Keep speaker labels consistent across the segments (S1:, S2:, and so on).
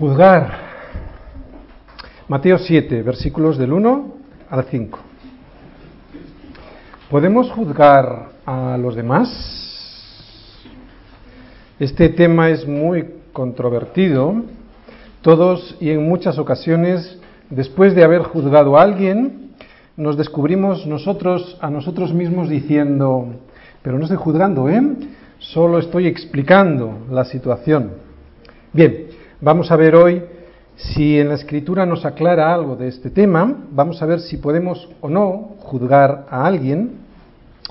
S1: Juzgar. Mateo 7, versículos del 1 al 5. ¿Podemos juzgar a los demás? Este tema es muy controvertido. Todos y en muchas ocasiones, después de haber juzgado a alguien, nos descubrimos nosotros a nosotros mismos diciendo, pero no estoy juzgando, ¿eh? Solo estoy explicando la situación. Bien, Vamos a ver hoy si en la escritura nos aclara algo de este tema, vamos a ver si podemos o no juzgar a alguien,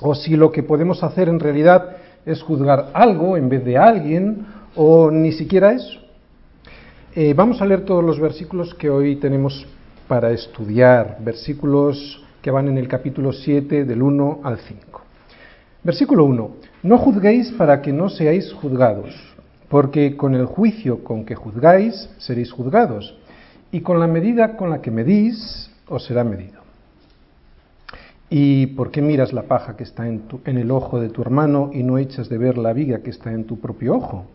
S1: o si lo que podemos hacer en realidad es juzgar algo en vez de alguien, o ni siquiera eso. Eh, vamos a leer todos los versículos que hoy tenemos para estudiar, versículos que van en el capítulo 7 del 1 al 5. Versículo 1. No juzguéis para que no seáis juzgados porque con el juicio con que juzgáis seréis juzgados, y con la medida con la que medís os será medido. ¿Y por qué miras la paja que está en, el ojo de tu hermano y no echas de ver la viga que está en tu propio ojo?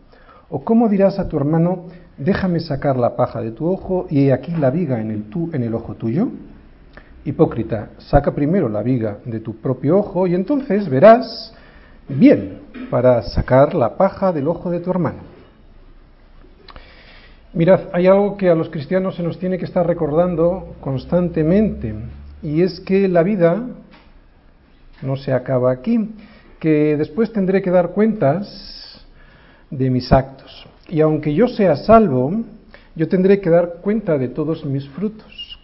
S1: ¿O cómo dirás a tu hermano, déjame sacar la paja de tu ojo y he aquí la viga en el, en el ojo tuyo? Hipócrita, saca primero la viga de tu propio ojo y entonces verás bien para sacar la paja del ojo de tu hermano. Mirad, hay algo que a los cristianos se nos tiene que estar recordando constantemente, y es que la vida no se acaba aquí, que después tendré que dar cuentas de mis actos. Y aunque yo sea salvo, yo tendré que dar cuenta de todos mis frutos.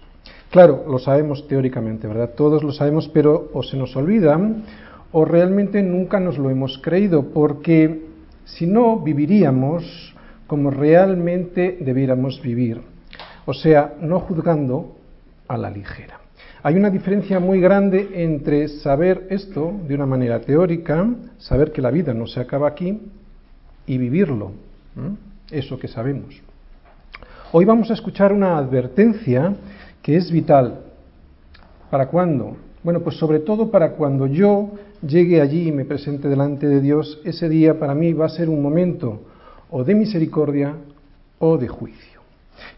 S1: Claro, lo sabemos teóricamente, ¿verdad? Todos lo sabemos, pero o se nos olvidan o realmente nunca nos lo hemos creído, porque si no viviríamos como realmente debiéramos vivir, o sea, no juzgando a la ligera. Hay una diferencia muy grande entre saber esto de una manera teórica, saber que la vida no se acaba aquí, y vivirlo, eso que sabemos. Hoy vamos a escuchar una advertencia que es vital. ¿Para cuándo? Bueno, pues sobre todo para cuando yo llegue allí y me presente delante de Dios, ese día para mí va a ser un momento o de misericordia o de juicio.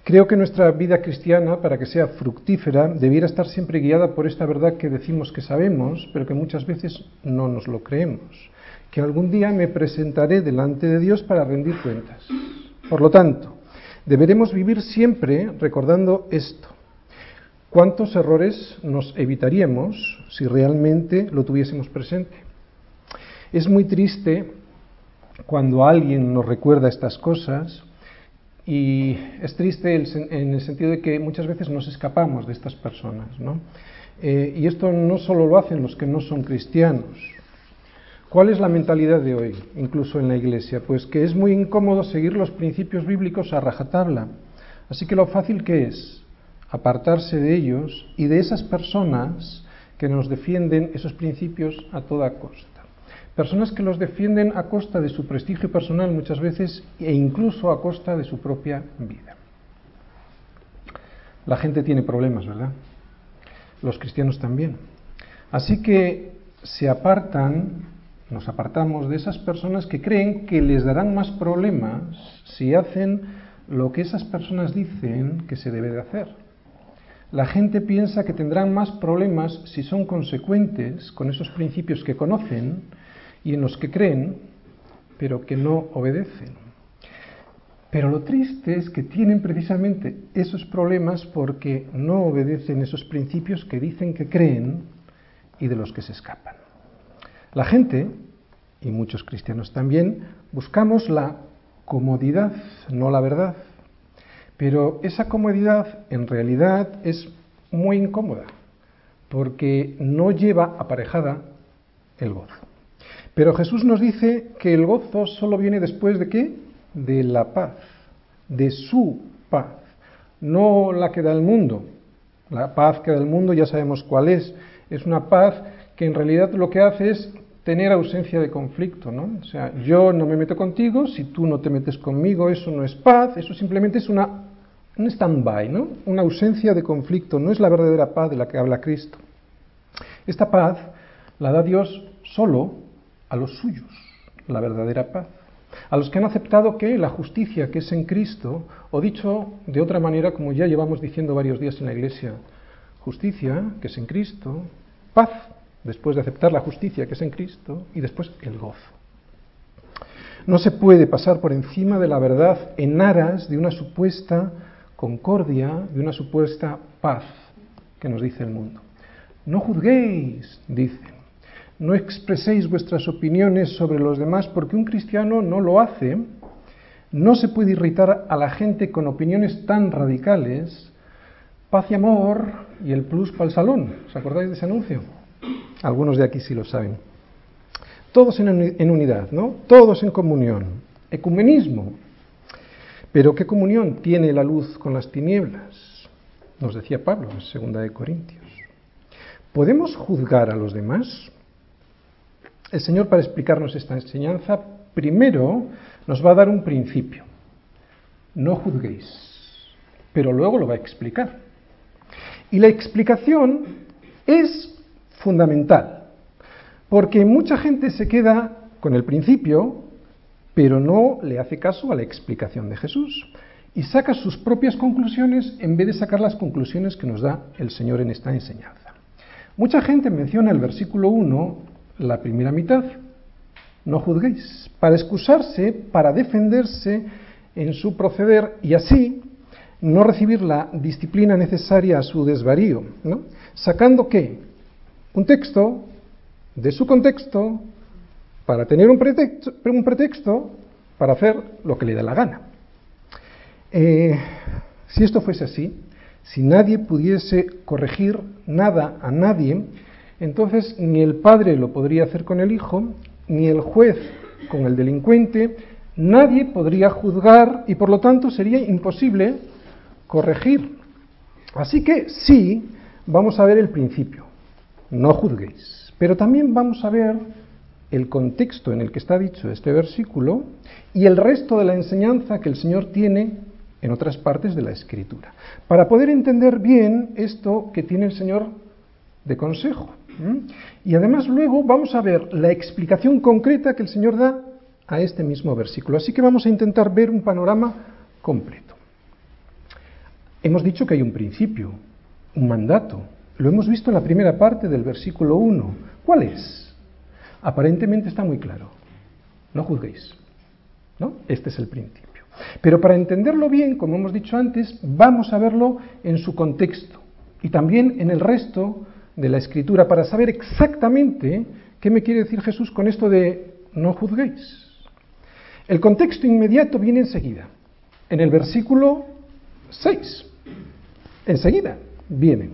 S1: Creo que nuestra vida cristiana, para que sea fructífera, debiera estar siempre guiada por esta verdad que decimos que sabemos, pero que muchas veces no nos lo creemos, que algún día me presentaré delante de Dios para rendir cuentas. Por lo tanto, deberemos vivir siempre recordando esto. ¿Cuántos errores nos evitaríamos si realmente lo tuviésemos presente? Es muy triste cuando alguien nos recuerda estas cosas y es triste en el sentido de que muchas veces nos escapamos de estas personas. ¿no? Eh, y esto no solo lo hacen los que no son cristianos. ¿Cuál es la mentalidad de hoy, incluso en la iglesia? Pues que es muy incómodo seguir los principios bíblicos a rajatabla. Así que lo fácil que es apartarse de ellos y de esas personas que nos defienden esos principios a toda costa. Personas que los defienden a costa de su prestigio personal muchas veces e incluso a costa de su propia vida. La gente tiene problemas, ¿verdad? Los cristianos también. Así que se apartan, nos apartamos de esas personas que creen que les darán más problemas si hacen lo que esas personas dicen que se debe de hacer la gente piensa que tendrán más problemas si son consecuentes con esos principios que conocen y en los que creen, pero que no obedecen. Pero lo triste es que tienen precisamente esos problemas porque no obedecen esos principios que dicen que creen y de los que se escapan. La gente, y muchos cristianos también, buscamos la comodidad, no la verdad. Pero esa comodidad en realidad es muy incómoda, porque no lleva aparejada el gozo. Pero Jesús nos dice que el gozo solo viene después de qué? De la paz, de su paz, no la que da el mundo. La paz que da el mundo ya sabemos cuál es. Es una paz que en realidad lo que hace es tener ausencia de conflicto, ¿no? O sea, yo no me meto contigo, si tú no te metes conmigo, eso no es paz, eso simplemente es una un stand-by, ¿no? Una ausencia de conflicto, no es la verdadera paz de la que habla Cristo. Esta paz la da Dios solo a los suyos, la verdadera paz. a los que han aceptado que la justicia que es en Cristo, o dicho de otra manera, como ya llevamos diciendo varios días en la Iglesia, justicia que es en Cristo, paz después de aceptar la justicia que es en Cristo y después el gozo. No se puede pasar por encima de la verdad en aras de una supuesta concordia, de una supuesta paz que nos dice el mundo. No juzguéis, dice no expreséis vuestras opiniones sobre los demás porque un cristiano no lo hace, no se puede irritar a la gente con opiniones tan radicales, paz y amor y el plus para el salón. ¿Os acordáis de ese anuncio? Algunos de aquí sí lo saben. Todos en, unidad, ¿no? Todos en comunión. Ecumenismo. Pero ¿qué comunión tiene la luz con las tinieblas? Nos decía Pablo en segunda de Corintios. ¿Podemos juzgar a los demás? el Señor para explicarnos esta enseñanza, primero nos va a dar un principio. No juzguéis, pero luego lo va a explicar. Y la explicación es fundamental, porque mucha gente se queda con el principio, pero no le hace caso a la explicación de Jesús y saca sus propias conclusiones en vez de sacar las conclusiones que nos da el Señor en esta enseñanza. Mucha gente menciona el versículo 1 la primera mitad. No juzguéis, para excusarse, para defenderse en su proceder y así no recibir la disciplina necesaria a su desvarío. Sacando qué? Un texto de su contexto para tener un pretexto, un pretexto para hacer lo que le da la gana. Eh, si esto fuese así, si nadie pudiese corregir nada a nadie, entonces ni el padre lo podría hacer con el hijo, ni el juez con el delincuente, nadie podría juzgar y por lo tanto sería imposible corregir. Así que sí, vamos a ver el principio, no juzguéis, pero también vamos a ver el contexto en el que está dicho este versículo y el resto de la enseñanza que el Señor tiene en otras partes de la Escritura, para poder entender bien esto que tiene el Señor de consejo. Y además luego vamos a ver la explicación concreta que el Señor da a este mismo versículo. Así que vamos a intentar ver un panorama completo. Hemos dicho que hay un principio, un mandato. Lo hemos visto en la primera parte del versículo 1. ¿Cuál es? Aparentemente está muy claro. No juzguéis. ¿No? Este es el principio. Pero para entenderlo bien, como hemos dicho antes, vamos a verlo en su contexto y también en el resto de la escritura para saber exactamente qué me quiere decir Jesús con esto de no juzguéis. El contexto inmediato viene enseguida, en el versículo 6. Enseguida viene.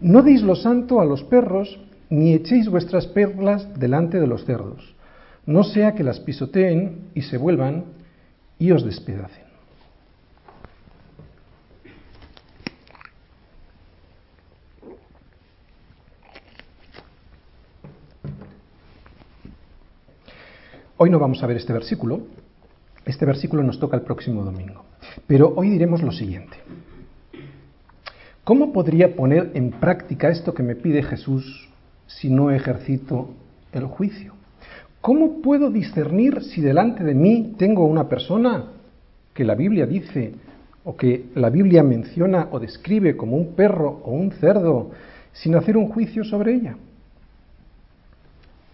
S1: No deis lo santo a los perros, ni echéis vuestras perlas delante de los cerdos, no sea que las pisoteen y se vuelvan y os despedacen. Hoy no vamos a ver este versículo, este versículo nos toca el próximo domingo, pero hoy diremos lo siguiente. ¿Cómo podría poner en práctica esto que me pide Jesús si no ejercito el juicio? ¿Cómo puedo discernir si delante de mí tengo una persona que la Biblia dice o que la Biblia menciona o describe como un perro o un cerdo sin hacer un juicio sobre ella?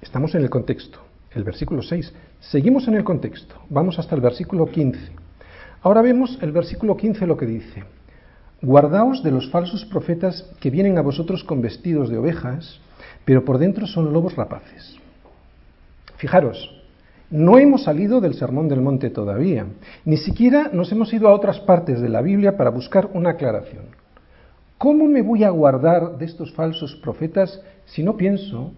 S1: Estamos en el contexto el versículo 6. Seguimos en el contexto, vamos hasta el versículo 15. Ahora vemos el versículo 15 lo que dice. Guardaos de los falsos profetas que vienen a vosotros con vestidos de ovejas, pero por dentro son lobos rapaces. Fijaros, no hemos salido del Sermón del Monte todavía, ni siquiera nos hemos ido a otras partes de la Biblia para buscar una aclaración. ¿Cómo me voy a guardar de estos falsos profetas si no pienso,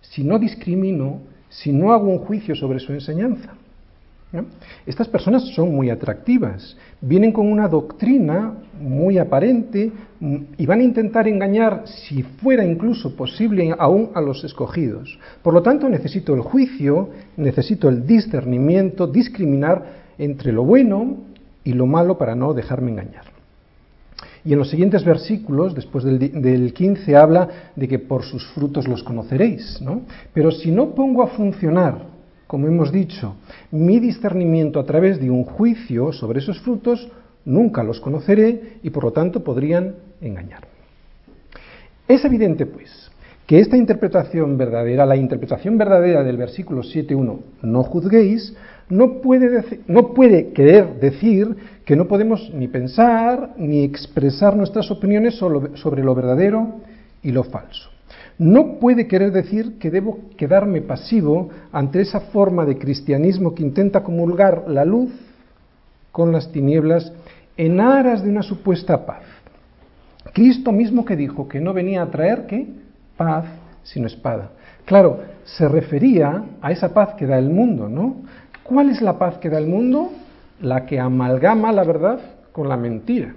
S1: si no discrimino, si no hago un juicio sobre su enseñanza? Estas personas son muy atractivas, vienen con una doctrina muy aparente mm, y van a intentar engañar, si fuera incluso posible, aún a los escogidos. Por lo tanto, necesito el juicio, necesito el discernimiento, discriminar entre lo bueno y lo malo para no dejarme engañar. Y en los siguientes versículos, después del, 15, habla de que por sus frutos los conoceréis. ¿no? Pero si no pongo a funcionar como hemos dicho, mi discernimiento a través de un juicio sobre esos frutos, nunca los conoceré y por lo tanto podrían engañarme. Es evidente, pues, que esta interpretación verdadera, la interpretación verdadera del versículo 7.1, no juzguéis, no puede, no puede querer decir que no podemos ni pensar ni expresar nuestras opiniones sobre lo verdadero y lo falso. No puede querer decir que debo quedarme pasivo ante esa forma de cristianismo que intenta comulgar la luz con las tinieblas en aras de una supuesta paz. Cristo mismo que dijo que no venía a traer qué? Paz, sino espada. Claro, se refería a esa paz que da el mundo, ¿no? ¿Cuál es la paz que da el mundo? La que amalgama la verdad con la mentira.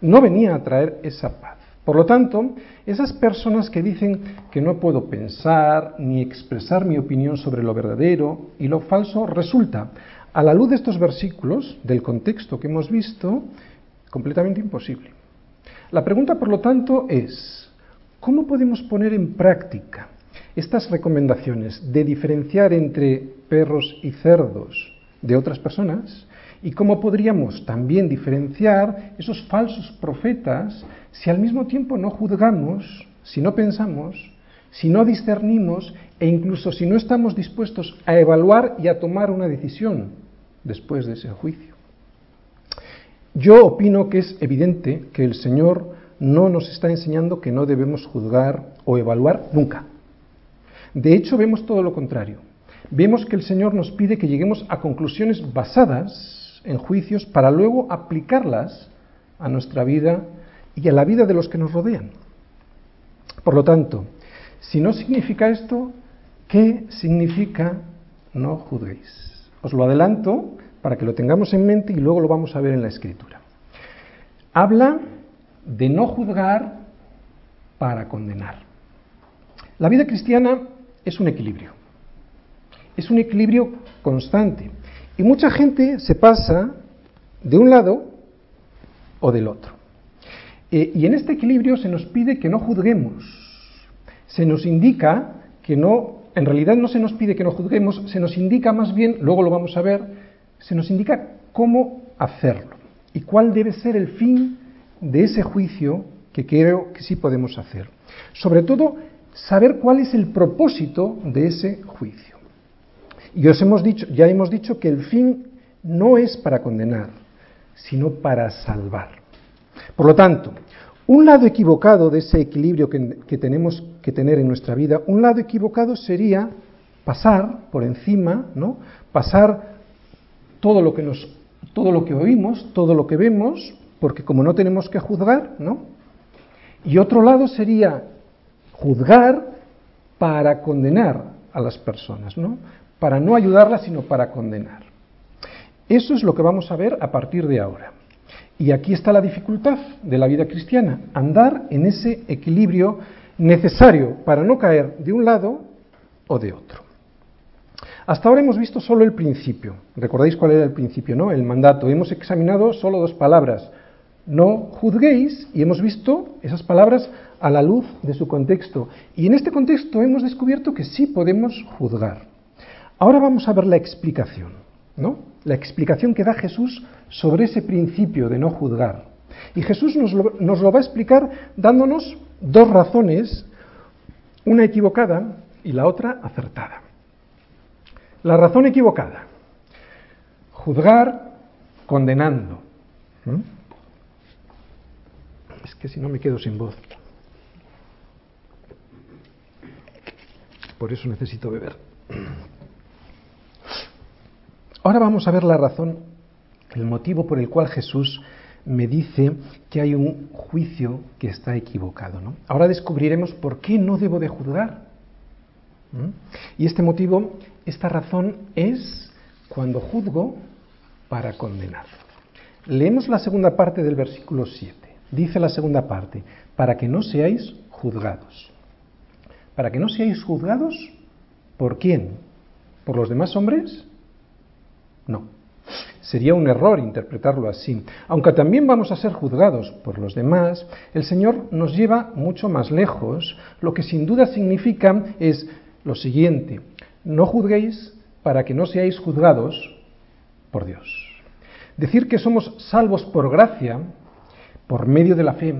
S1: No venía a traer esa paz. Por lo tanto, esas personas que dicen que no puedo pensar ni expresar mi opinión sobre lo verdadero y lo falso, resulta, a la luz de estos versículos, del contexto que hemos visto, completamente imposible. La pregunta, por lo tanto, es, ¿cómo podemos poner en práctica estas recomendaciones de diferenciar entre perros y cerdos de otras personas? ¿Y cómo podríamos también diferenciar esos falsos profetas si al mismo tiempo no juzgamos, si no pensamos, si no discernimos e incluso si no estamos dispuestos a evaluar y a tomar una decisión después de ese juicio? Yo opino que es evidente que el Señor no nos está enseñando que no debemos juzgar o evaluar nunca. De hecho, vemos todo lo contrario. Vemos que el Señor nos pide que lleguemos a conclusiones basadas en juicios para luego aplicarlas a nuestra vida y a la vida de los que nos rodean. Por lo tanto, si no significa esto, ¿qué significa no juzguéis? Os lo adelanto para que lo tengamos en mente y luego lo vamos a ver en la escritura. Habla de no juzgar para condenar. La vida cristiana es un equilibrio, es un equilibrio constante y mucha gente se pasa de un lado o del otro. Eh, y en este equilibrio se nos pide que no juzguemos, se nos indica que no, en realidad no se nos pide que no juzguemos, se nos indica más bien, luego lo vamos a ver, se nos indica cómo hacerlo y cuál debe ser el fin de ese juicio que creo que sí podemos hacer. Sobre todo, saber cuál es el propósito de ese juicio. Y os hemos dicho, ya hemos dicho que el fin no es para condenar, sino para salvar. Por lo tanto, un lado equivocado de ese equilibrio que, tenemos que tener en nuestra vida, un lado equivocado sería pasar por encima, ¿no? Pasar todo lo que nos, todo lo que oímos, todo lo que vemos, porque como no tenemos que juzgar, ¿no? Y otro lado sería juzgar para condenar a las personas, ¿no? Para no ayudarlas, sino para condenar. Eso es lo que vamos a ver a partir de ahora. Y aquí está la dificultad de la vida cristiana, andar en ese equilibrio necesario para no caer de un lado o de otro. Hasta ahora hemos visto solo el principio. ¿Recordáis cuál era el principio, no? El mandato. Hemos examinado solo dos palabras. No juzguéis y hemos visto esas palabras a la luz de su contexto. Y en este contexto hemos descubierto que sí podemos juzgar. Ahora vamos a ver la explicación, ¿no? La explicación que da Jesús sobre ese principio de no juzgar. Y Jesús nos lo, va a explicar dándonos dos razones, una equivocada y la otra acertada. La razón equivocada. Juzgar condenando. ¿Mm? Es que si no me quedo sin voz. Por eso necesito beber. Ahora vamos a ver la razón, el motivo por el cual Jesús me dice que hay un juicio que está equivocado. Ahora descubriremos por qué no debo de juzgar. Y este motivo esta razón es cuando juzgo para condenar. Leemos la segunda parte del versículo 7. Dice la segunda parte, para que no seáis juzgados. ¿Para que no seáis juzgados? ¿Por quién? ¿Por los demás hombres? No. Sería un error interpretarlo así. Aunque también vamos a ser juzgados por los demás, el Señor nos lleva mucho más lejos. Lo que sin duda significa es lo siguiente, no juzguéis para que no seáis juzgados por Dios. Decir que somos salvos por gracia, por medio de la fe,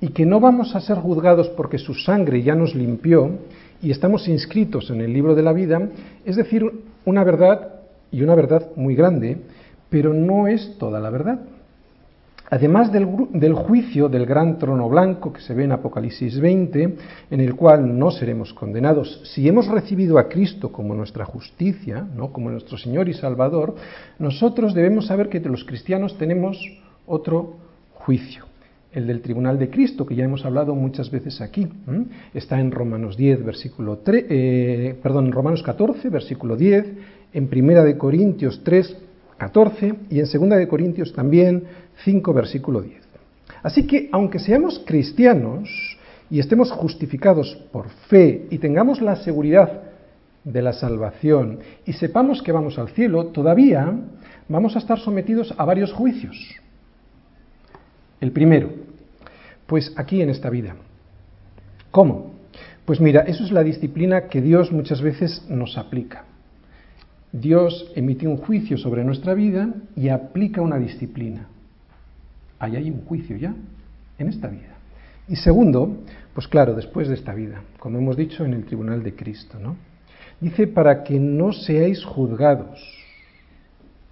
S1: y que no vamos a ser juzgados porque su sangre ya nos limpió y estamos inscritos en el libro de la vida, es decir una verdad y una verdad muy grande, pero no es toda la verdad. Además del, del, juicio del gran trono blanco que se ve en Apocalipsis 20, en el cual no seremos condenados, si hemos recibido a Cristo como nuestra justicia, ¿no? como nuestro Señor y Salvador, nosotros debemos saber que los cristianos tenemos otro juicio el del tribunal de Cristo, que ya hemos hablado muchas veces aquí. Está en Romanos 10, versículo 3, eh, perdón, en Romanos 14, versículo 10, en Primera de Corintios 3, 14 y en Segunda de Corintios también 5, versículo 10. Así que, aunque seamos cristianos y estemos justificados por fe y tengamos la seguridad de la salvación y sepamos que vamos al cielo, todavía vamos a estar sometidos a varios juicios. El primero, pues aquí en esta vida. ¿Cómo? Pues mira, eso es la disciplina que Dios muchas veces nos aplica. Dios emite un juicio sobre nuestra vida y aplica una disciplina. Ahí hay un juicio ya, en esta vida. Y segundo, pues claro, después de esta vida, como hemos dicho en el tribunal de Cristo, ¿no? Dice, para que no seáis juzgados.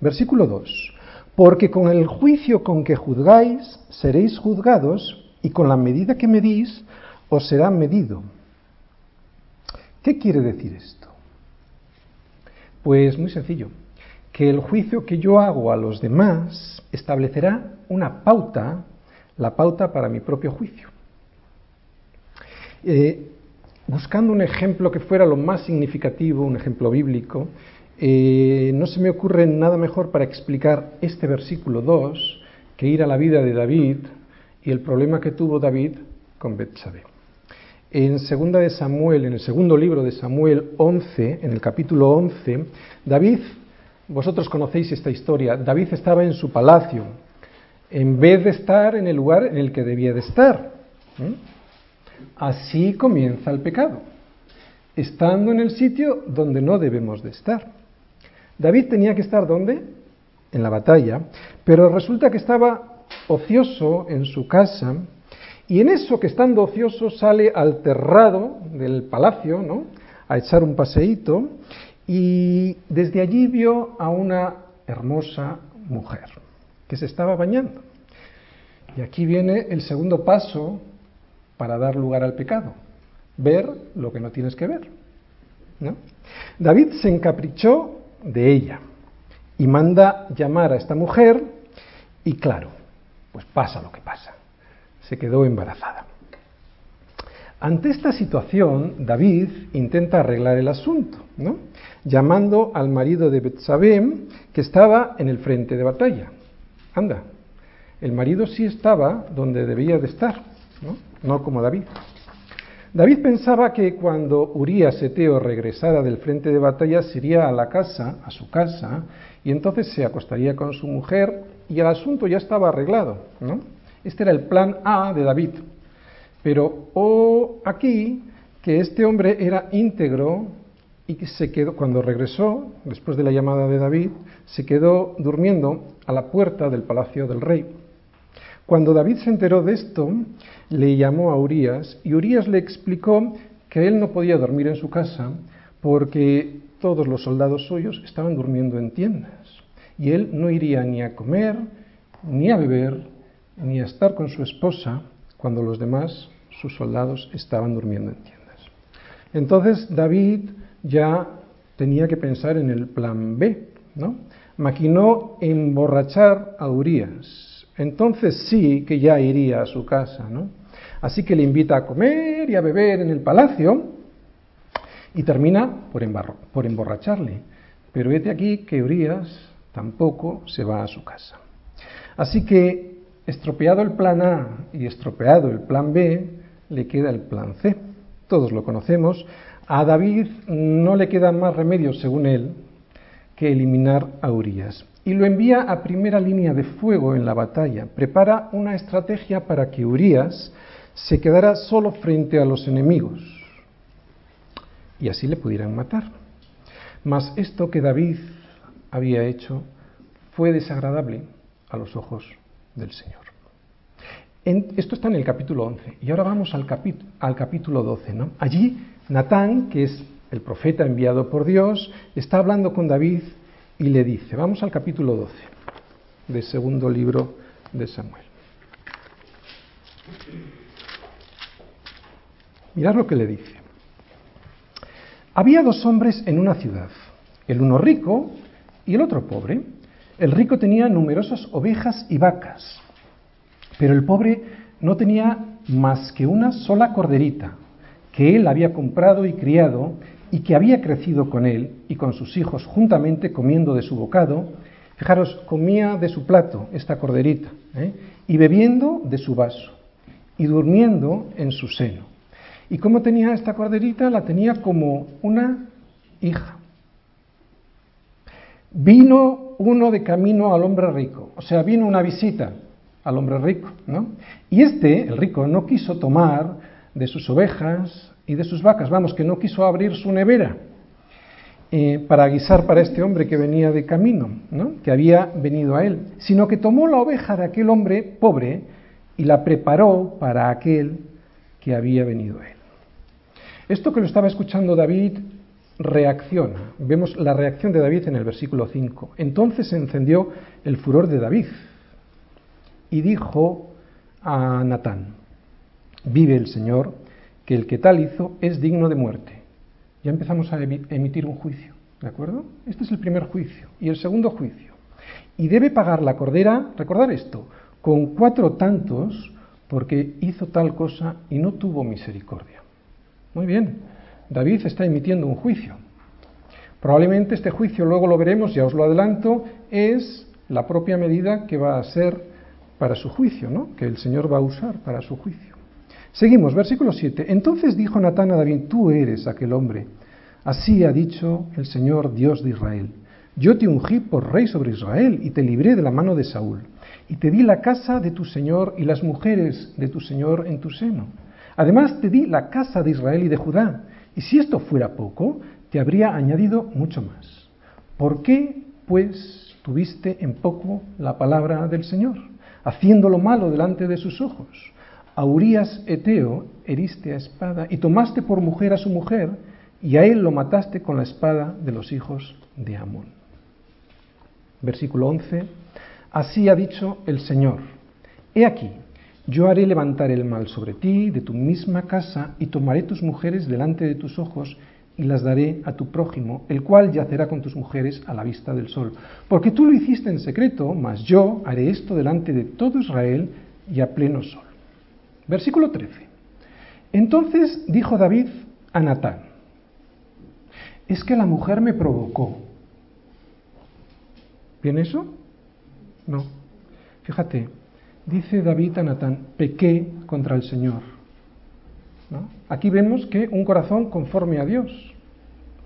S1: Versículo 2 porque con el juicio con que juzgáis seréis juzgados y con la medida que medís os será medido. ¿Qué quiere decir esto? Pues muy sencillo, que el juicio que yo hago a los demás establecerá una pauta, la pauta para mi propio juicio. Eh, buscando un ejemplo que fuera lo más significativo, un ejemplo bíblico, eh, no se me ocurre nada mejor para explicar este versículo 2 que ir a la vida de David y el problema que tuvo David con Betsabé. En segunda de Samuel, en el segundo libro de Samuel 11, en el capítulo 11, David, vosotros conocéis esta historia, David estaba en su palacio, en vez de estar en el lugar en el que debía de estar. Así comienza el pecado, estando en el sitio donde no debemos de estar. David tenía que estar ¿dónde? En la batalla, pero resulta que estaba ocioso en su casa y en eso que estando ocioso sale al terrado del palacio, ¿no? A echar un paseíto y desde allí vio a una hermosa mujer que se estaba bañando. Y aquí viene el segundo paso para dar lugar al pecado, ver lo que no tienes que ver. David se encaprichó de ella y manda llamar a esta mujer y claro, pues pasa lo que pasa. Se quedó embarazada. Ante esta situación, David intenta arreglar el asunto, llamando al marido de Betsabé, que estaba en el frente de batalla. Anda, el marido sí estaba donde debía de estar, no, no como David. David pensaba que cuando Urías Eteo regresara del frente de batalla se iría a la casa, a su casa, y entonces se acostaría con su mujer y el asunto ya estaba arreglado. ¿no? Este era el plan A de David. Pero o aquí que este hombre era íntegro y que se quedó, cuando regresó, después de la llamada de David, se quedó durmiendo a la puerta del palacio del rey. Cuando David se enteró de esto, le llamó a Urias y Urias le explicó que él no podía dormir en su casa porque todos los soldados suyos estaban durmiendo en tiendas y él no iría ni a comer, ni a beber, ni a estar con su esposa cuando los demás, sus soldados, estaban durmiendo en tiendas. Entonces David ya tenía que pensar en el plan B, ¿no? Maquinó emborrachar a Urias. Entonces sí que ya iría a su casa, ¿no? Así que le invita a comer y a beber en el palacio y termina por, por emborracharle. Pero vete aquí que Urias tampoco se va a su casa. Así que, estropeado el plan A y estropeado el plan B, le queda el plan C. Todos lo conocemos. A David no le queda más remedio, según él, que eliminar a Urias. Y lo envía a primera línea de fuego en la batalla. Prepara una estrategia para que Urias se quedara solo frente a los enemigos y así le pudieran matar. Mas esto que David había hecho fue desagradable a los ojos del Señor. esto está en el capítulo 11. Y ahora vamos al, al capítulo 12. ¿no? Allí Natán, que es el profeta enviado por Dios, está hablando con David y le dice, vamos al capítulo 12 del segundo libro de Samuel. Mirad lo que le dice. Había dos hombres en una ciudad, el uno rico y el otro pobre. El rico tenía numerosas ovejas y vacas, pero el pobre no tenía más que una sola corderita, que él había comprado y criado y que había crecido con él y con sus hijos juntamente comiendo de su bocado. Fijaros, comía de su plato esta corderita ¿eh? y bebiendo de su vaso y durmiendo en su seno. ¿Y cómo tenía esta corderita? La tenía como una hija. Vino uno de camino al hombre rico, o sea, vino una visita al hombre rico, ¿no? Y este, el rico, no quiso tomar de sus ovejas y de sus vacas, vamos, que no quiso abrir su nevera eh, para guisar para este hombre que venía de camino, ¿no? que había venido a él, sino que tomó la oveja de aquel hombre pobre y la preparó para aquel que había venido a él. Esto que lo estaba escuchando David reacciona. Vemos la reacción de David en el versículo 5. Entonces se encendió el furor de David y dijo a Natán, vive el Señor, que el que tal hizo es digno de muerte. Ya empezamos a emitir un juicio, ¿de acuerdo? Este es el primer juicio. Y el segundo juicio. Y debe pagar la cordera, recordar esto, con cuatro tantos porque hizo tal cosa y no tuvo misericordia. Muy bien, David está emitiendo un juicio. Probablemente este juicio, luego lo veremos, ya os lo adelanto, es la propia medida que va a ser para su juicio, ¿no? que el Señor va a usar para su juicio. Seguimos, versículo 7. Entonces dijo Natán a David, tú eres aquel hombre. Así ha dicho el Señor Dios de Israel. Yo te ungí por rey sobre Israel y te libré de la mano de Saúl. Y te di la casa de tu Señor y las mujeres de tu Señor en tu seno. Además te di la casa de Israel y de Judá. Y si esto fuera poco, te habría añadido mucho más. ¿Por qué, pues, tuviste en poco la palabra del Señor, haciendo lo malo delante de sus ojos? A Urias Eteo heriste a espada y tomaste por mujer a su mujer y a él lo mataste con la espada de los hijos de Amón. Versículo 11. Así ha dicho el Señor. He aquí, yo haré levantar el mal sobre ti de tu misma casa y tomaré tus mujeres delante de tus ojos y las daré a tu prójimo, el cual yacerá con tus mujeres a la vista del sol. Porque tú lo hiciste en secreto, mas yo haré esto delante de todo Israel y a pleno sol. Versículo 13. Entonces dijo David a Natán, es que la mujer me provocó. ¿Bien eso? No. Fíjate, dice David a Natán, pequé contra el Señor. Aquí vemos que un corazón conforme a Dios.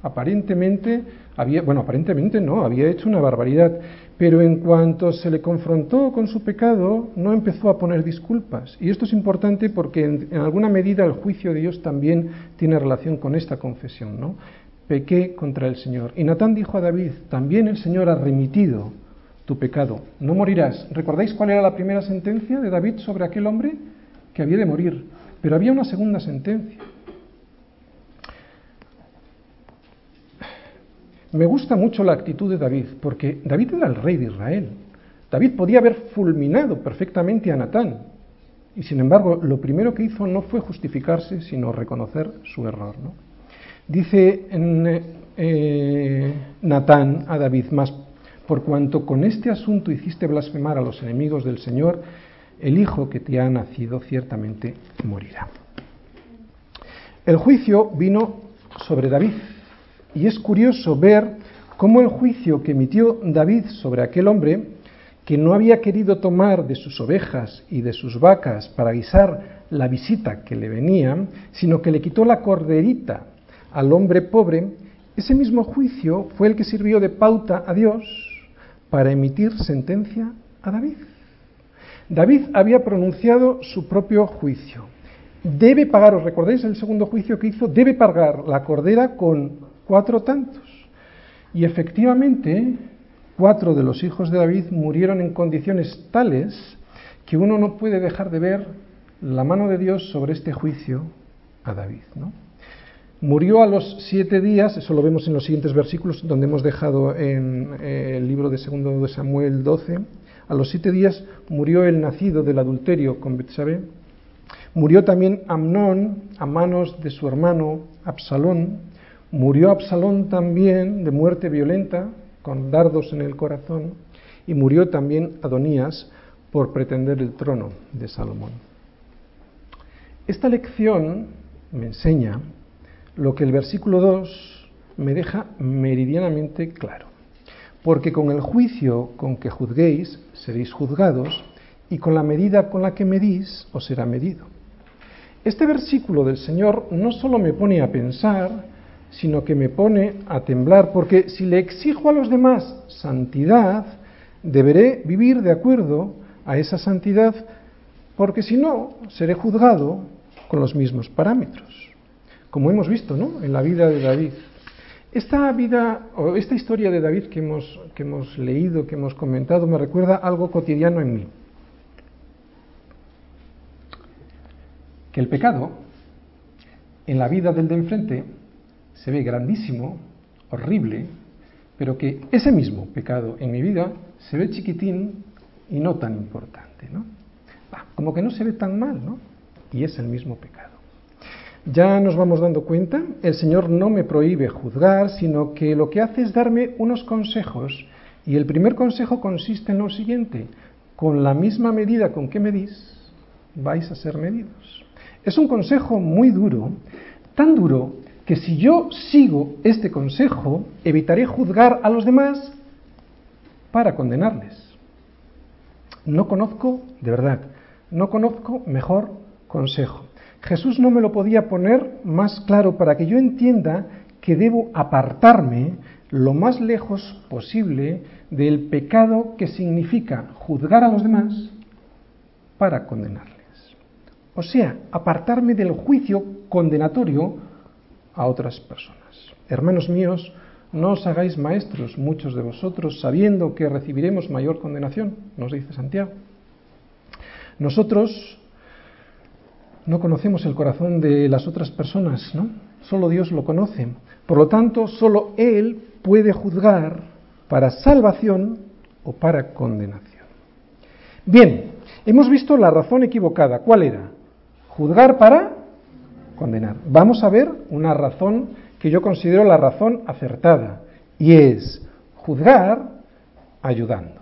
S1: Aparentemente había, bueno, aparentemente no, había hecho una barbaridad, pero en cuanto se le confrontó con su pecado, no empezó a poner disculpas. Y esto es importante porque en, alguna medida el juicio de Dios también tiene relación con esta confesión, ¿no? Pequé contra el Señor. Y Natán dijo a David, también el Señor ha remitido tu pecado, no morirás. ¿Recordáis cuál era la primera sentencia de David sobre aquel hombre? Que había de morir. Pero había una segunda sentencia. Me gusta mucho la actitud de David, porque David era el rey de Israel. David podía haber fulminado perfectamente a Natán, y sin embargo lo primero que hizo no fue justificarse, sino reconocer su error. Dice eh, Natán a David, más por cuanto con este asunto hiciste blasfemar a los enemigos del Señor, el hijo que te ha nacido ciertamente morirá. El juicio vino sobre David y es curioso ver cómo el juicio que emitió David sobre aquel hombre, que no había querido tomar de sus ovejas y de sus vacas para guisar la visita que le venía, sino que le quitó la corderita al hombre pobre, ese mismo juicio fue el que sirvió de pauta a Dios para emitir sentencia a David. David había pronunciado su propio juicio. Debe pagar, ¿os recordáis el segundo juicio que hizo? Debe pagar la cordera con cuatro tantos. Y efectivamente, cuatro de los hijos de David murieron en condiciones tales que uno no puede dejar de ver la mano de Dios sobre este juicio a David. ¿no? Murió a los siete días, eso lo vemos en los siguientes versículos, donde hemos dejado en eh, el libro de segundo de Samuel 12. A los siete días murió el nacido del adulterio con Betsabé. Murió también Amnón a manos de su hermano Absalón. Murió Absalón también de muerte violenta, con dardos en el corazón. Y murió también Adonías por pretender el trono de Salomón. Esta lección me enseña lo que el versículo 2 me deja meridianamente claro. Porque con el juicio con que juzguéis seréis juzgados, y con la medida con la que medís os será medido. Este versículo del Señor no solo me pone a pensar, sino que me pone a temblar, porque si le exijo a los demás santidad, deberé vivir de acuerdo a esa santidad, porque si no, seré juzgado con los mismos parámetros, como hemos visto ¿no? en la vida de David. Esta vida o esta historia de David que hemos, que hemos leído, que hemos comentado, me recuerda algo cotidiano en mí. Que el pecado en la vida del de enfrente se ve grandísimo, horrible, pero que ese mismo pecado en mi vida se ve chiquitín y no tan importante, ¿no? como que no se ve tan mal, ¿no? y es el mismo pecado. Ya nos vamos dando cuenta, el Señor no me prohíbe juzgar, sino que lo que hace es darme unos consejos. Y el primer consejo consiste en lo siguiente, con la misma medida con que medís, vais a ser medidos. Es un consejo muy duro, tan duro que si yo sigo este consejo, evitaré juzgar a los demás para condenarles. No conozco, de verdad, no conozco mejor consejo. Jesús no me lo podía poner más claro para que yo entienda que debo apartarme lo más lejos posible del pecado que significa juzgar a los demás para condenarles. O sea, apartarme del juicio condenatorio a otras personas. Hermanos míos, no os hagáis maestros muchos de vosotros sabiendo que recibiremos mayor condenación, nos dice Santiago. Nosotros no conocemos el corazón de las otras personas, ¿no? Solo Dios lo conoce. Por lo tanto, solo Él puede juzgar para salvación o para condenación. Bien, hemos visto la razón equivocada. ¿Cuál era? Juzgar para condenar. Vamos a ver una razón que yo considero la razón acertada, y es juzgar ayudando.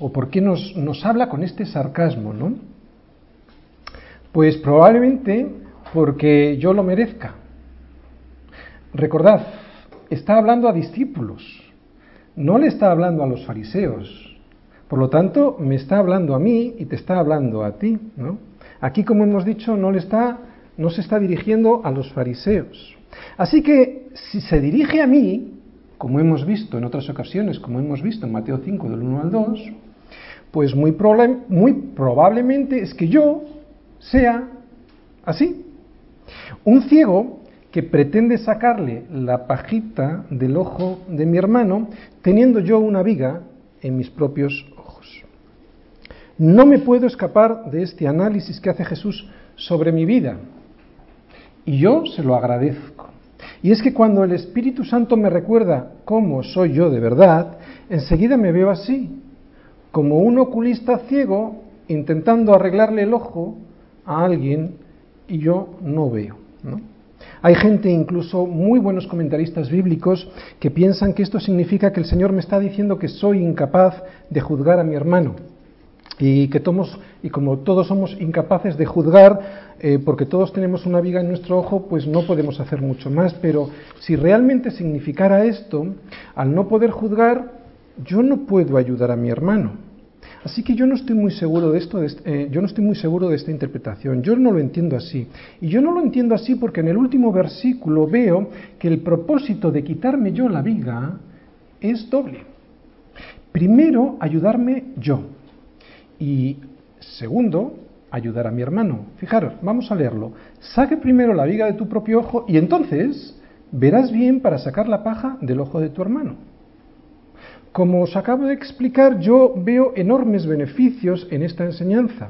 S1: ¿O por qué nos, nos habla con este sarcasmo, no? Pues probablemente porque yo lo merezca. Recordad, está hablando a discípulos, no le está hablando a los fariseos. Por lo tanto, me está hablando a mí y te está hablando a ti, ¿no? Aquí, como hemos dicho, no le está, no se está dirigiendo a los fariseos. Así que, si se dirige a mí, como hemos visto en otras ocasiones, como hemos visto en Mateo 5 del 1 al 2, pues muy, muy probablemente es que yo sea así. Un ciego que pretende sacarle la pajita del ojo de mi hermano teniendo yo una viga en mis propios ojos. No me puedo escapar de este análisis que hace Jesús sobre mi vida. Y yo se lo agradezco. Y es que cuando el Espíritu Santo me recuerda cómo soy yo de verdad, enseguida me veo así como un oculista ciego intentando arreglarle el ojo a alguien y yo no veo. Hay gente, incluso muy buenos comentaristas bíblicos, que piensan que esto significa que el Señor me está diciendo que soy incapaz de juzgar a mi hermano. y que todos, y como todos somos incapaces de juzgar, eh, porque todos tenemos una viga en nuestro ojo, pues no podemos hacer mucho más. Pero si realmente significara esto, al no poder juzgar, yo no puedo ayudar a mi hermano. Así que yo no estoy muy seguro de esto, eh, yo no estoy muy seguro de esta interpretación. Yo no lo entiendo así. Y yo no lo entiendo así porque en el último versículo veo que el propósito de quitarme yo la viga es doble. Primero, ayudarme yo. Y segundo, ayudar a mi hermano. Fijaros, vamos a leerlo. Saque primero la viga de tu propio ojo y entonces verás bien para sacar la paja del ojo de tu hermano. Como os acabo de explicar, yo veo enormes beneficios en esta enseñanza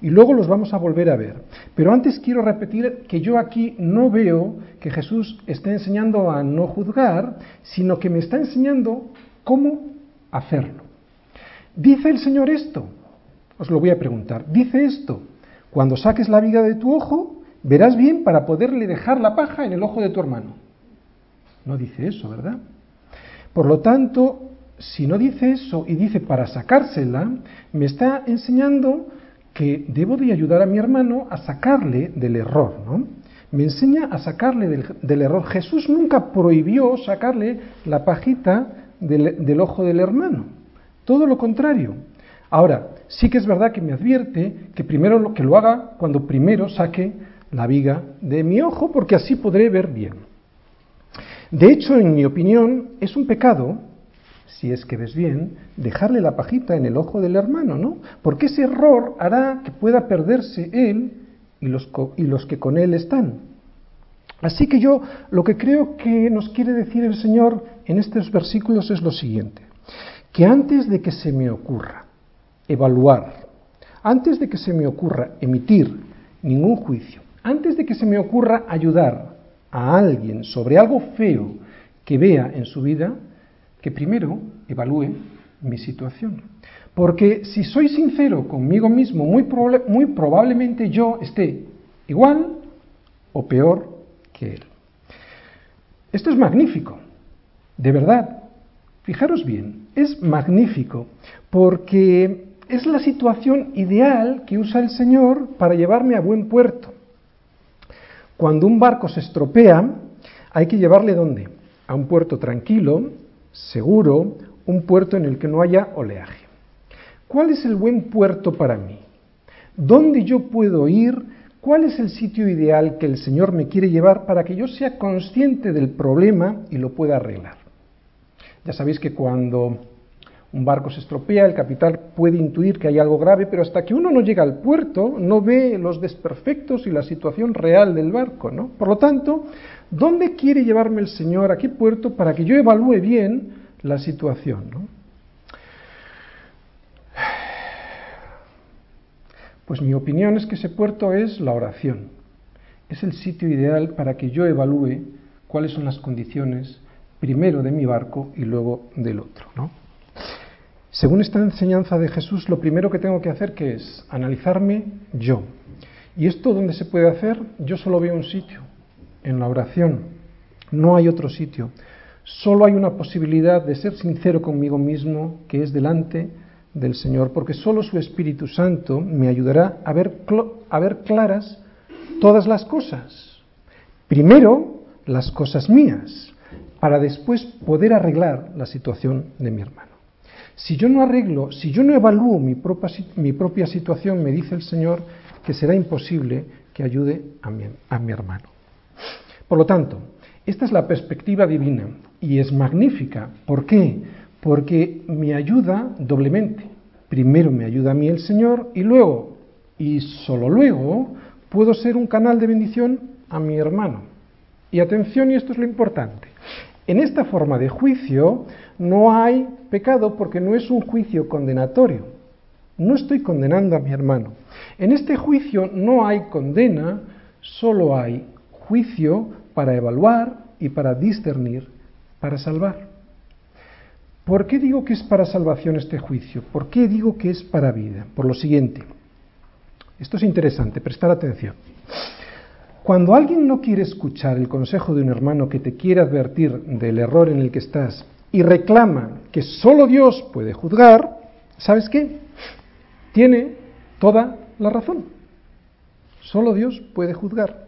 S1: y luego los vamos a volver a ver. Pero antes quiero repetir que yo aquí no veo que Jesús esté enseñando a no juzgar, sino que me está enseñando cómo hacerlo. ¿Dice el Señor esto? Os lo voy a preguntar. ¿Dice esto? Cuando saques la viga de tu ojo, verás bien para poderle dejar la paja en el ojo de tu hermano. No dice eso, ¿verdad? Por lo tanto, si no dice eso y dice para sacársela, me está enseñando que debo de ayudar a mi hermano a sacarle del error, ¿no? Me enseña a sacarle del, error. Jesús nunca prohibió sacarle la pajita del, del ojo del hermano. Todo lo contrario. Ahora, sí que es verdad que me advierte que primero lo que lo haga cuando primero saque la viga de mi ojo, porque así podré ver bien. De hecho, en mi opinión, es un pecado si es que ves bien, dejarle la pajita en el ojo del hermano, ¿no? Porque ese error hará que pueda perderse él y los, y los que con él están. Así que yo lo que creo que nos quiere decir el Señor en estos versículos es lo siguiente, que antes de que se me ocurra evaluar, antes de que se me ocurra emitir ningún juicio, antes de que se me ocurra ayudar a alguien sobre algo feo que vea en su vida, que primero evalúe mi situación. Porque si soy sincero conmigo mismo, muy, muy probablemente yo esté igual o peor que él. Esto es magnífico, de verdad. Fijaros bien, es magnífico porque es la situación ideal que usa el Señor para llevarme a buen puerto. Cuando un barco se estropea, hay que llevarle dónde? A un puerto tranquilo, seguro, un puerto en el que no haya oleaje. ¿Cuál es el buen puerto para mí? ¿Dónde yo puedo ir? ¿Cuál es el sitio ideal que el Señor me quiere llevar para que yo sea consciente del problema y lo pueda arreglar? Ya sabéis que cuando un barco se estropea, el capitán puede intuir que hay algo grave, pero hasta que uno no llega al puerto no ve los desperfectos y la situación real del barco, ¿no? Por lo tanto, ¿dónde quiere llevarme el Señor? ¿A qué puerto? Para que yo evalúe bien la situación. Pues mi opinión es que ese puerto es la oración. Es el sitio ideal para que yo evalúe cuáles son las condiciones primero de mi barco y luego del otro, ¿no? Según esta enseñanza de Jesús, lo primero que tengo que hacer que es analizarme yo. ¿Y esto dónde se puede hacer? Yo solo veo un sitio, en la oración. No hay otro sitio. Solo hay una posibilidad de ser sincero conmigo mismo, que es delante del Señor, porque solo su Espíritu Santo me ayudará a ver, a ver claras todas las cosas. Primero, las cosas mías, para después poder arreglar la situación de mi hermano. Si yo no arreglo, si yo no evalúo mi propia, mi propia situación, me dice el Señor que será imposible que ayude a mi, a mi hermano. Por lo tanto, esta es la perspectiva divina y es magnífica. ¿Por qué? Porque me ayuda doblemente. Primero me ayuda a mí el Señor y luego, y solo luego, puedo ser un canal de bendición a mi hermano. Y atención, y esto es lo importante. En esta forma de juicio no hay pecado porque no es un juicio condenatorio. No estoy condenando a mi hermano. En este juicio no hay condena, solo hay juicio para evaluar y para discernir, para salvar. ¿Por qué digo que es para salvación este juicio? ¿Por qué digo que es para vida? Por lo siguiente. Esto es interesante, prestar atención. Cuando alguien no quiere escuchar el consejo de un hermano que te quiere advertir del error en el que estás y reclama que solo Dios puede juzgar, ¿sabes qué? tiene toda la razón. Solo Dios puede juzgar.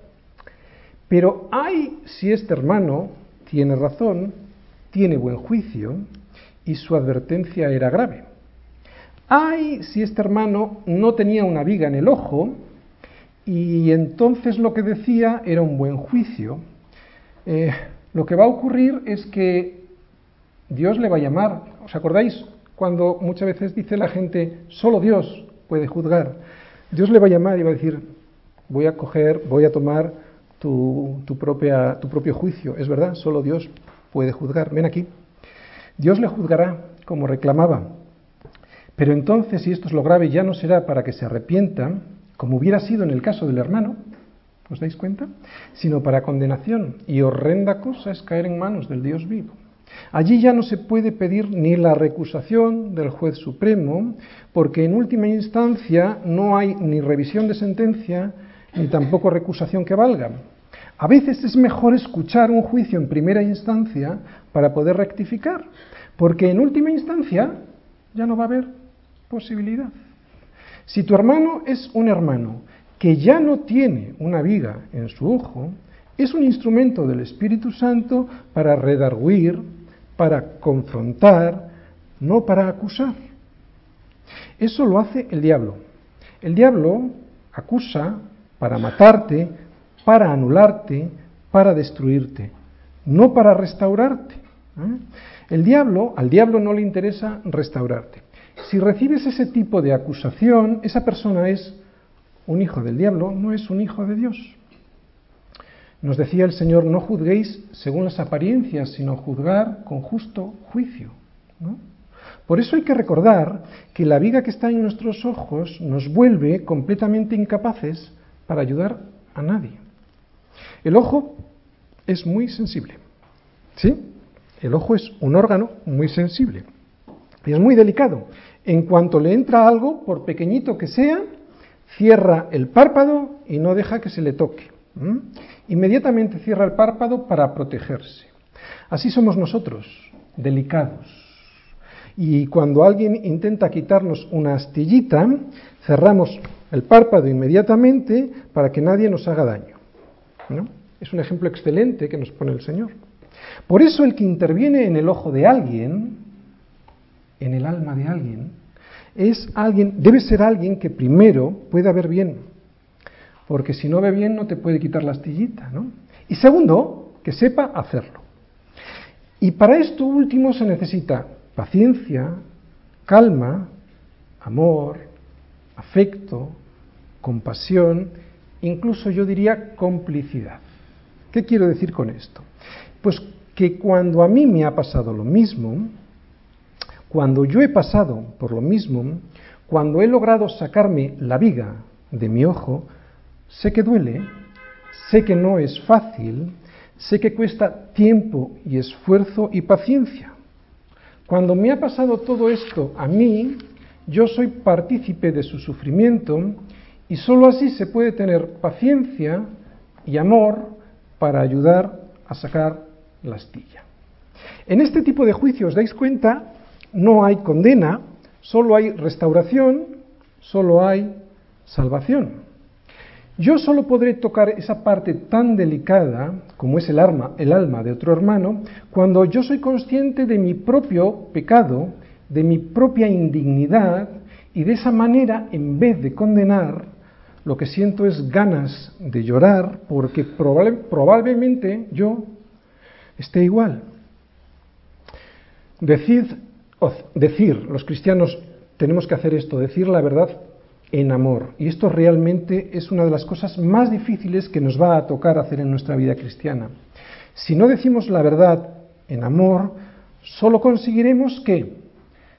S1: Pero hay si este hermano tiene razón, tiene buen juicio y su advertencia era grave. Ay, si este hermano no tenía una viga en el ojo y entonces lo que decía era un buen juicio. Eh, lo que va a ocurrir es que Dios le va a llamar. ¿Os acordáis cuando muchas veces dice la gente, solo Dios puede juzgar? Dios le va a llamar y va a decir, voy a coger, voy a tomar tu, tu, propia, tu propio juicio. Es verdad, solo Dios puede juzgar. Ven aquí. Dios le juzgará como reclamaba. Pero entonces, si esto es lo grave, ya no será para que se arrepienta, como hubiera sido en el caso del hermano, ¿os dais cuenta? Sino para condenación. Y horrenda cosa es caer en manos del Dios vivo. Allí ya no se puede pedir ni la recusación del juez supremo, porque en última instancia no hay ni revisión de sentencia, ni tampoco recusación que valga. A veces es mejor escuchar un juicio en primera instancia para poder rectificar, porque en última instancia ya no va a haber posibilidad. Si tu hermano es un hermano que ya no tiene una viga en su ojo, es un instrumento del Espíritu Santo para redarguir, para confrontar, no para acusar. Eso lo hace el diablo. El diablo acusa para matarte, para anularte, para destruirte, no para restaurarte. ¿eh? El diablo, al diablo no le interesa restaurarte. Si recibes ese tipo de acusación, esa persona es un hijo del diablo, no es un hijo de Dios. Nos decía el Señor, no juzguéis según las apariencias, sino juzgar con justo juicio. Por eso hay que recordar que la viga que está en nuestros ojos nos vuelve completamente incapaces para ayudar a nadie. El ojo es muy sensible. ¿Sí? El ojo es un órgano muy sensible. Y es muy delicado. En cuanto le entra algo, por pequeñito que sea, cierra el párpado y no deja que se le toque. Inmediatamente cierra el párpado para protegerse. Así somos nosotros, delicados. Y cuando alguien intenta quitarnos una astillita, cerramos el párpado inmediatamente para que nadie nos haga daño. Es un ejemplo excelente que nos pone el Señor. Por eso el que interviene en el ojo de alguien, en el alma de alguien, es alguien, debe ser alguien que primero pueda ver bien, porque si no ve bien no te puede quitar la astillita, ¿no? Y segundo, que sepa hacerlo. Y para esto último se necesita paciencia, calma, amor, afecto, compasión, incluso yo diría complicidad. ¿Qué quiero decir con esto? Pues que cuando a mí me ha pasado lo mismo, cuando yo he pasado por lo mismo, cuando he logrado sacarme la viga de mi ojo, sé que duele, sé que no es fácil, sé que cuesta tiempo y esfuerzo y paciencia. Cuando me ha pasado todo esto a mí, yo soy partícipe de su sufrimiento y sólo así se puede tener paciencia y amor para ayudar a sacar la astilla. En este tipo de juicios, dais cuenta, no hay condena, solo hay restauración, solo hay salvación. Yo solo podré tocar esa parte tan delicada como es el, alma, el alma de otro hermano cuando yo soy consciente de mi propio pecado, de mi propia indignidad y de esa manera, en vez de condenar, lo que siento es ganas de llorar porque probablemente yo esté igual. Decid, decir, los cristianos tenemos que hacer esto, decir la verdad en amor. Y esto realmente es una de las cosas más difíciles que nos va a tocar hacer en nuestra vida cristiana. Si no decimos la verdad en amor, solo conseguiremos que,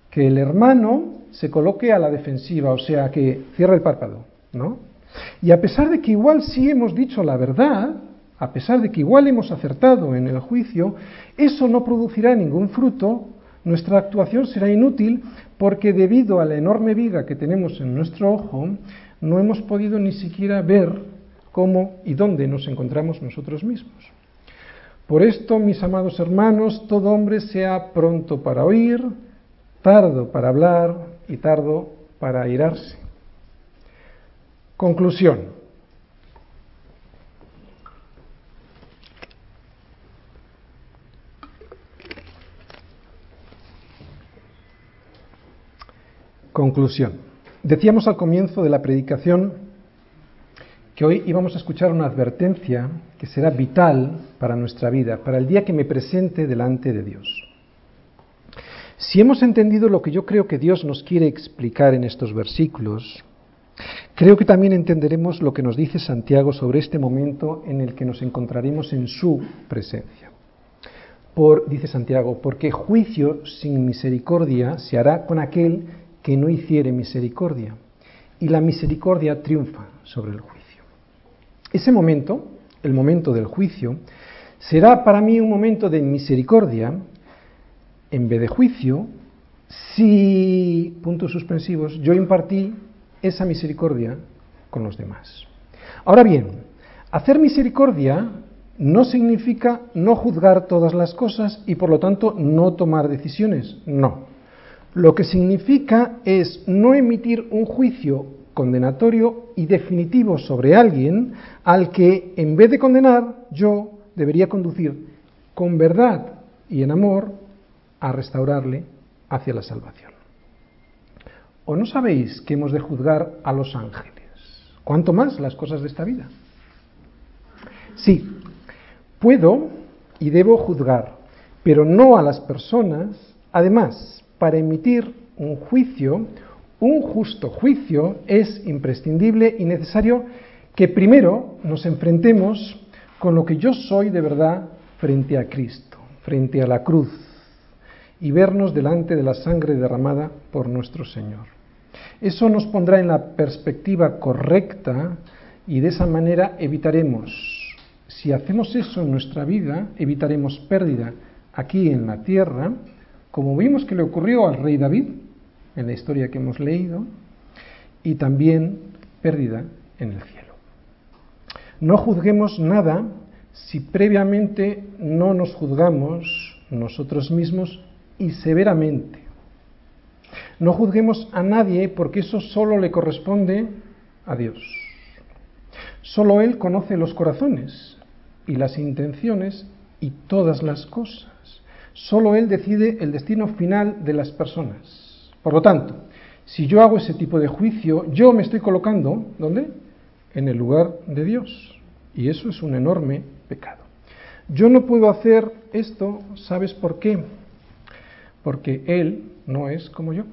S1: que el hermano se coloque a la defensiva, o sea, que cierre el párpado, ¿no? Y a pesar de que igual sí hemos dicho la verdad, a pesar de que igual hemos acertado en el juicio, eso no producirá ningún fruto, nuestra actuación será inútil porque debido a la enorme viga que tenemos en nuestro ojo, no hemos podido ni siquiera ver cómo y dónde nos encontramos nosotros mismos. Por esto, mis amados hermanos, todo hombre sea pronto para oír, tardo para hablar y tardo para airarse. Conclusión. Conclusión. Decíamos al comienzo de la predicación que hoy íbamos a escuchar una advertencia que será vital para nuestra vida, para el día que me presente delante de Dios. Si hemos entendido lo que yo creo que Dios nos quiere explicar en estos versículos, creo que también entenderemos lo que nos dice Santiago sobre este momento en el que nos encontraremos en su presencia. Por, dice Santiago, porque juicio sin misericordia se hará con aquel que no hiciere misericordia, y la misericordia triunfa sobre el juicio. Ese momento, el momento del juicio, será para mí un momento de misericordia en vez de juicio si, puntos suspensivos, yo impartí esa misericordia con los demás. Ahora bien, hacer misericordia no significa no juzgar todas las cosas y por lo tanto no tomar decisiones, no. Lo que significa es no emitir un juicio condenatorio y definitivo sobre alguien al que, en vez de condenar, yo debería conducir con verdad y en amor a restaurarle hacia la salvación. ¿O no sabéis que hemos de juzgar a los ángeles? ¿Cuánto más las cosas de esta vida? Sí, puedo y debo juzgar, pero no a las personas. Además, para emitir un juicio, un justo juicio, es imprescindible y necesario que primero nos enfrentemos con lo que yo soy de verdad frente a Cristo, frente a la cruz, y vernos delante de la sangre derramada por nuestro Señor. Eso nos pondrá en la perspectiva correcta y de esa manera evitaremos, si hacemos eso en nuestra vida, evitaremos pérdida aquí en la tierra, como vimos que le ocurrió al rey David en la historia que hemos leído, y también pérdida en el cielo. No juzguemos nada si previamente no nos juzgamos nosotros mismos y severamente. No juzguemos a nadie porque eso solo le corresponde a Dios. Solo Él conoce los corazones y las intenciones y todas las cosas. Solo Él decide el destino final de las personas. Por lo tanto, si yo hago ese tipo de juicio, yo me estoy colocando, ¿dónde? En el lugar de Dios. Y eso es un enorme pecado. Yo no puedo hacer esto, ¿sabes por qué? Porque Él no es como yo.